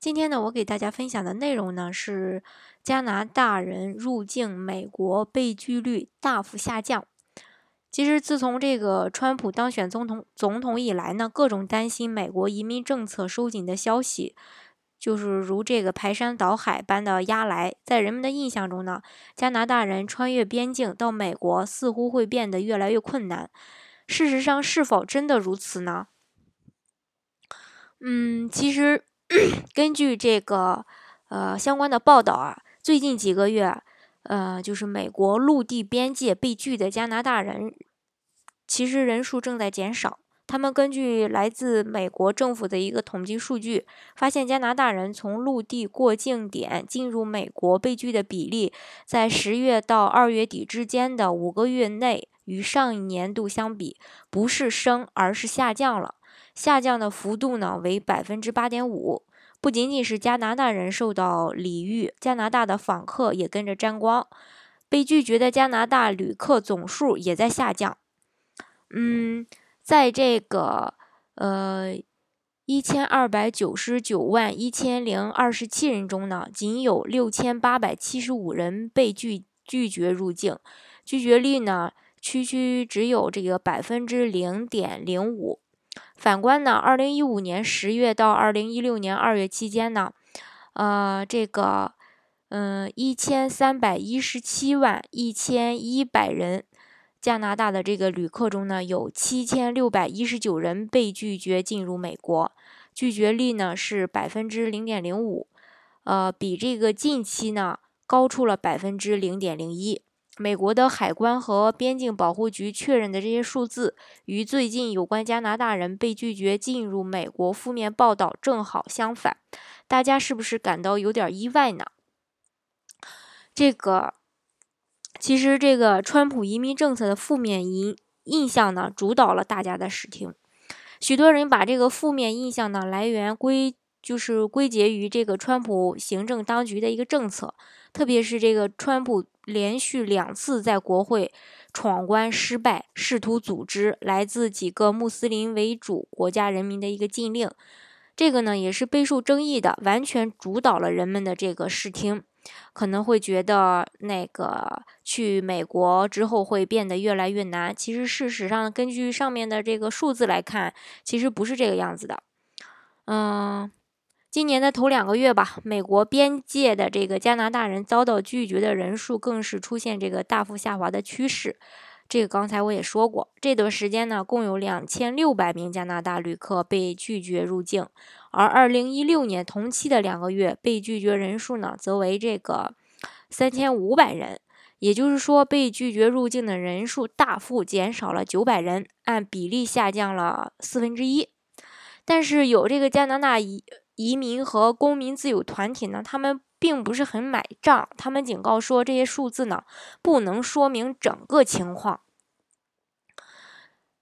今天呢，我给大家分享的内容呢是加拿大人入境美国被拒率大幅下降。其实，自从这个川普当选总统总统以来呢，各种担心美国移民政策收紧的消息，就是如这个排山倒海般的压来。在人们的印象中呢，加拿大人穿越边境到美国似乎会变得越来越困难。事实上，是否真的如此呢？嗯，其实。根据这个呃相关的报道啊，最近几个月，呃，就是美国陆地边界被拒的加拿大人，其实人数正在减少。他们根据来自美国政府的一个统计数据，发现加拿大人从陆地过境点进入美国被拒的比例，在十月到二月底之间的五个月内，与上一年度相比，不是升，而是下降了。下降的幅度呢为百分之八点五，不仅仅是加拿大人受到礼遇，加拿大的访客也跟着沾光，被拒绝的加拿大旅客总数也在下降。嗯，在这个呃一千二百九十九万一千零二十七人中呢，仅有六千八百七十五人被拒拒绝入境，拒绝率呢区区只有这个百分之零点零五。反观呢，二零一五年十月到二零一六年二月期间呢，呃，这个，嗯，一千三百一十七万一千一百人加拿大的这个旅客中呢，有七千六百一十九人被拒绝进入美国，拒绝率呢是百分之零点零五，呃，比这个近期呢高出了百分之零点零一。美国的海关和边境保护局确认的这些数字，与最近有关加拿大人被拒绝进入美国负面报道正好相反，大家是不是感到有点意外呢？这个其实这个川普移民政策的负面印印象呢，主导了大家的视听，许多人把这个负面印象呢来源归就是归结于这个川普行政当局的一个政策，特别是这个川普。连续两次在国会闯关失败，试图组织来自几个穆斯林为主国家人民的一个禁令，这个呢也是备受争议的，完全主导了人们的这个视听，可能会觉得那个去美国之后会变得越来越难。其实事实上，根据上面的这个数字来看，其实不是这个样子的。嗯。今年的头两个月吧，美国边界的这个加拿大人遭到拒绝的人数更是出现这个大幅下滑的趋势。这个刚才我也说过，这段时间呢，共有两千六百名加拿大旅客被拒绝入境，而二零一六年同期的两个月被拒绝人数呢，则为这个三千五百人。也就是说，被拒绝入境的人数大幅减少了九百人，按比例下降了四分之一。但是有这个加拿大移移民和公民自由团体呢，他们并不是很买账。他们警告说，这些数字呢，不能说明整个情况。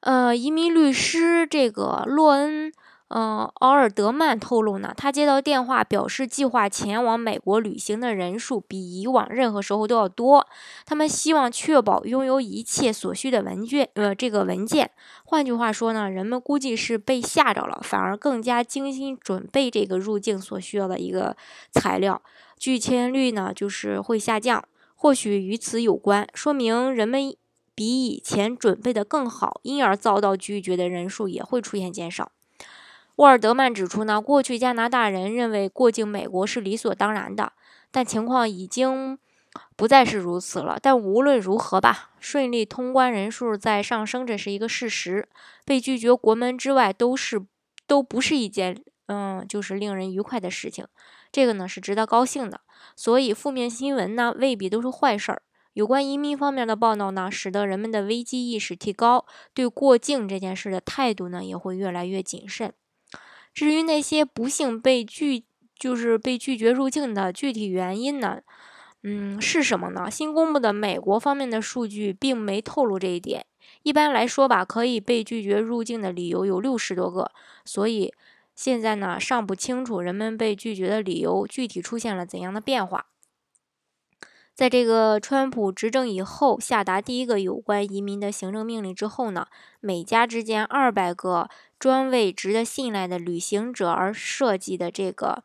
呃，移民律师这个洛恩。嗯，奥尔德曼透露呢，他接到电话表示，计划前往美国旅行的人数比以往任何时候都要多。他们希望确保拥有一切所需的文件，呃，这个文件。换句话说呢，人们估计是被吓着了，反而更加精心准备这个入境所需要的一个材料。拒签率呢，就是会下降，或许与此有关，说明人们比以前准备的更好，因而遭到拒绝的人数也会出现减少。沃尔德曼指出呢，过去加拿大人认为过境美国是理所当然的，但情况已经不再是如此了。但无论如何吧，顺利通关人数在上升，这是一个事实。被拒绝国门之外都是都不是一件嗯，就是令人愉快的事情。这个呢是值得高兴的。所以负面新闻呢未必都是坏事儿。有关移民方面的报道呢，使得人们的危机意识提高，对过境这件事的态度呢也会越来越谨慎。至于那些不幸被拒，就是被拒绝入境的具体原因呢？嗯，是什么呢？新公布的美国方面的数据并没透露这一点。一般来说吧，可以被拒绝入境的理由有六十多个，所以现在呢尚不清楚人们被拒绝的理由具体出现了怎样的变化。在这个川普执政以后下达第一个有关移民的行政命令之后呢，美加之间二百个专为值得信赖的旅行者而设计的这个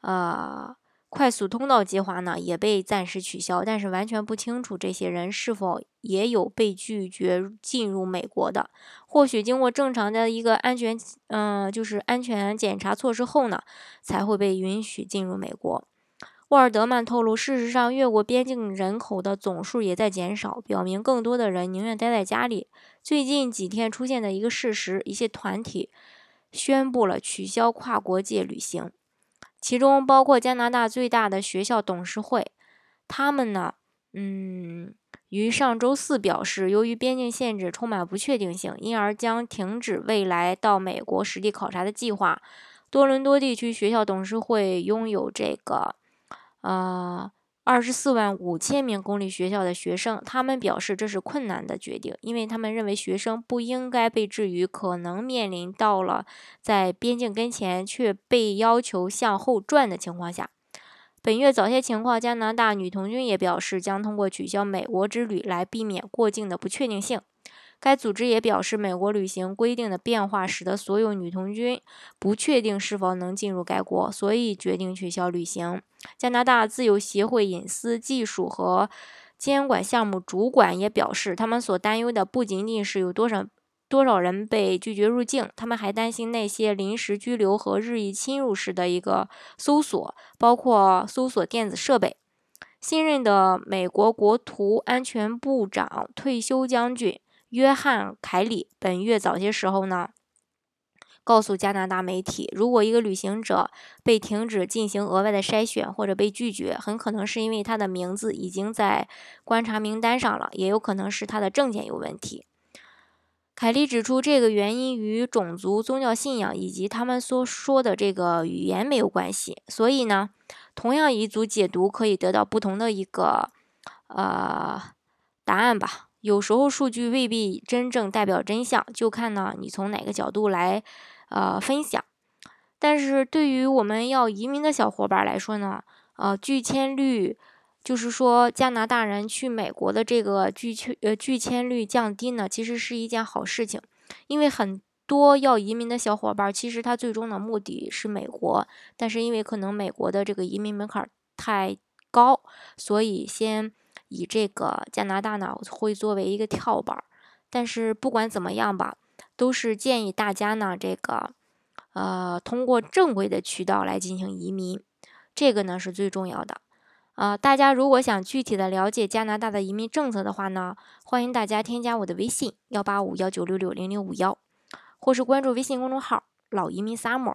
呃快速通道计划呢，也被暂时取消。但是完全不清楚这些人是否也有被拒绝进入美国的。或许经过正常的一个安全嗯，就是安全检查措施后呢，才会被允许进入美国。沃尔德曼透露，事实上，越过边境人口的总数也在减少，表明更多的人宁愿待在家里。最近几天出现的一个事实，一些团体宣布了取消跨国界旅行，其中包括加拿大最大的学校董事会。他们呢，嗯，于上周四表示，由于边境限制充满不确定性，因而将停止未来到美国实地考察的计划。多伦多地区学校董事会拥有这个。呃，二十四万五千名公立学校的学生，他们表示这是困难的决定，因为他们认为学生不应该被置于可能面临到了在边境跟前却被要求向后转的情况下。本月早些情况，加拿大女童军也表示将通过取消美国之旅来避免过境的不确定性。该组织也表示，美国旅行规定的变化使得所有女童军不确定是否能进入该国，所以决定取消旅行。加拿大自由协会隐私技术和监管项目主管也表示，他们所担忧的不仅仅是有多少多少人被拒绝入境，他们还担心那些临时拘留和日益侵入式的一个搜索，包括搜索电子设备。新任的美国国土安全部长退休将军。约翰·凯里本月早些时候呢，告诉加拿大媒体，如果一个旅行者被停止进行额外的筛选或者被拒绝，很可能是因为他的名字已经在观察名单上了，也有可能是他的证件有问题。凯利指出，这个原因与种族、宗教信仰以及他们所说的这个语言没有关系。所以呢，同样一组解读可以得到不同的一个呃答案吧。有时候数据未必真正代表真相，就看呢你从哪个角度来呃分享。但是对于我们要移民的小伙伴来说呢，呃拒签率就是说加拿大人去美国的这个拒签呃拒签率降低呢，其实是一件好事情。因为很多要移民的小伙伴，其实他最终的目的是美国，但是因为可能美国的这个移民门槛太高，所以先。以这个加拿大呢会作为一个跳板，但是不管怎么样吧，都是建议大家呢这个呃通过正规的渠道来进行移民，这个呢是最重要的。呃，大家如果想具体的了解加拿大的移民政策的话呢，欢迎大家添加我的微信幺八五幺九六六零零五幺，或是关注微信公众号老移民 summer，